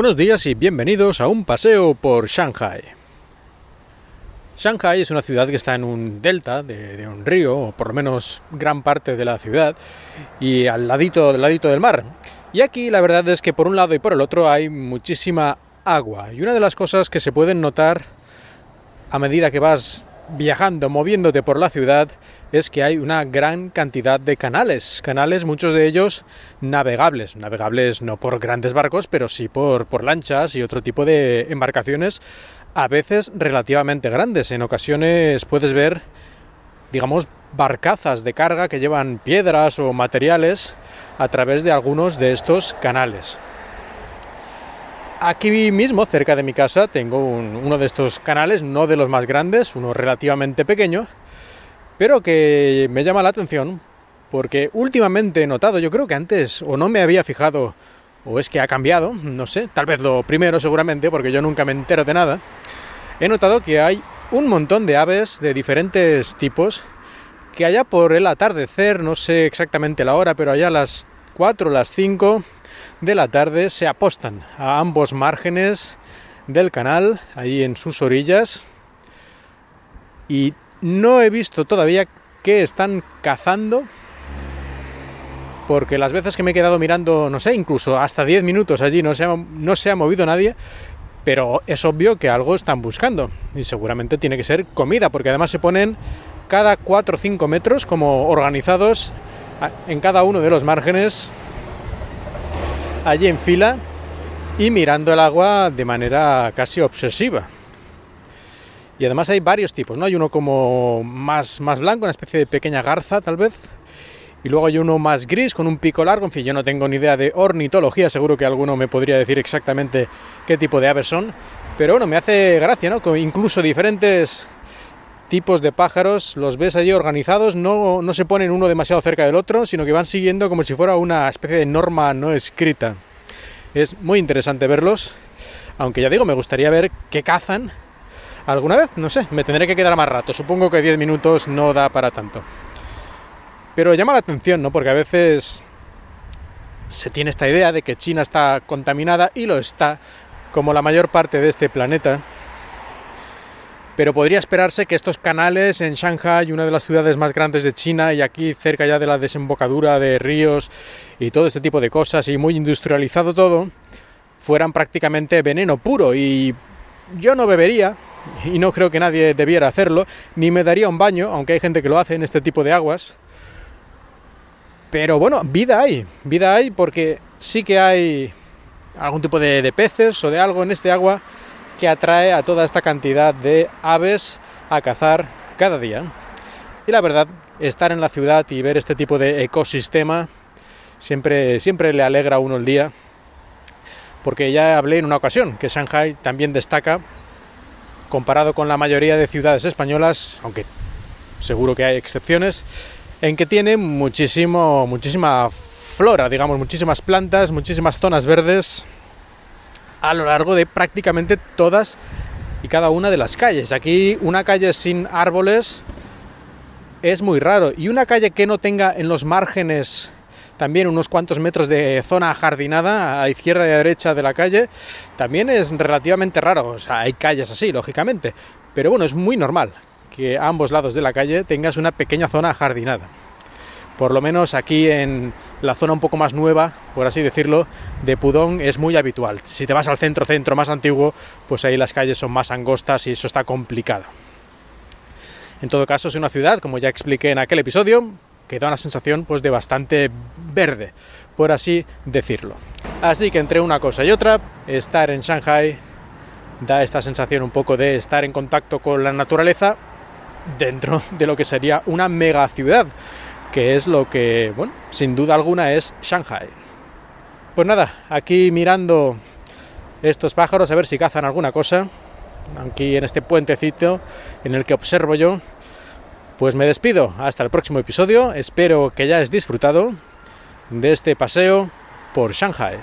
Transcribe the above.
Buenos días y bienvenidos a un paseo por Shanghai. Shanghai es una ciudad que está en un delta de, un río, o por lo menos gran parte de la ciudad, y al ladito, del ladito del mar. Y aquí la verdad es que por un lado y por el otro hay muchísima agua. Y una de las cosas que se pueden notar a medida que vas viajando, moviéndote por la ciudad, es que hay una gran cantidad de canales, canales muchos de ellos navegables, navegables no por grandes barcos, pero sí por, por lanchas y otro tipo de embarcaciones, a veces relativamente grandes. En ocasiones puedes ver, digamos, barcazas de carga que llevan piedras o materiales a través de algunos de estos canales. Aquí mismo, cerca de mi casa, tengo uno de estos canales, no de los más grandes, uno relativamente pequeño, pero que me llama la atención porque últimamente he notado, yo creo que antes o no me había fijado o es que ha cambiado, no sé, tal vez lo primero seguramente, porque yo nunca me entero de nada, he notado que hay un montón de aves de diferentes tipos que allá por el atardecer, no sé exactamente la hora, pero allá a las 4 o las 5 de la tarde se apostan a ambos márgenes del canal, ahí en sus orillas. Y no he visto todavía qué están cazando, porque las veces que me he quedado mirando, no sé, incluso hasta 10 minutos allí no se, ha, no se ha movido nadie, pero es obvio que algo están buscando y seguramente tiene que ser comida, porque además se ponen cada 4 o 5 metros como organizados en cada uno de los márgenes allí en fila y mirando el agua de manera casi obsesiva. Y además hay varios tipos, ¿no? Hay uno como más, más blanco, una especie de pequeña garza tal vez. Y luego hay uno más gris con un pico largo. En fin, yo no tengo ni idea de ornitología, seguro que alguno me podría decir exactamente qué tipo de aves son. Pero bueno, me hace gracia, ¿no? incluso diferentes tipos de pájaros los ves allí organizados, no, no se ponen uno demasiado cerca del otro, sino que van siguiendo como si fuera una especie de norma no escrita. Es muy interesante verlos, aunque ya digo, me gustaría ver qué cazan alguna vez, no sé, me tendré que quedar más rato, supongo que 10 minutos no da para tanto. Pero llama la atención, ¿no? Porque a veces se tiene esta idea de que China está contaminada y lo está, como la mayor parte de este planeta, pero podría esperarse que estos canales en Shanghai, una de las ciudades más grandes de China y aquí cerca ya de la desembocadura de ríos y todo este tipo de cosas y muy industrializado todo, fueran prácticamente veneno puro y yo no bebería y no creo que nadie debiera hacerlo, ni me daría un baño, aunque hay gente que lo hace en este tipo de aguas. Pero bueno, vida hay, vida hay porque sí que hay algún tipo de, de peces o de algo en este agua que atrae a toda esta cantidad de aves a cazar cada día. Y la verdad, estar en la ciudad y ver este tipo de ecosistema siempre, siempre le alegra a uno el día, porque ya hablé en una ocasión que Shanghai también destaca, comparado con la mayoría de ciudades españolas, aunque seguro que hay excepciones, en que tiene muchísimo, muchísima flora, digamos, muchísimas plantas, muchísimas zonas verdes, a lo largo de prácticamente todas y cada una de las calles. Aquí una calle sin árboles es muy raro y una calle que no tenga en los márgenes también unos cuantos metros de zona jardinada a izquierda y a derecha de la calle también es relativamente raro. O sea, hay calles así, lógicamente, pero bueno, es muy normal que a ambos lados de la calle tengas una pequeña zona jardinada. Por lo menos aquí en la zona un poco más nueva, por así decirlo, de Pudong es muy habitual. Si te vas al centro centro más antiguo, pues ahí las calles son más angostas y eso está complicado. En todo caso, es una ciudad, como ya expliqué en aquel episodio, que da una sensación pues de bastante verde, por así decirlo. Así que entre una cosa y otra, estar en Shanghai da esta sensación un poco de estar en contacto con la naturaleza dentro de lo que sería una mega ciudad que es lo que, bueno, sin duda alguna es Shanghai. Pues nada, aquí mirando estos pájaros a ver si cazan alguna cosa, aquí en este puentecito en el que observo yo, pues me despido hasta el próximo episodio, espero que hayáis disfrutado de este paseo por Shanghai.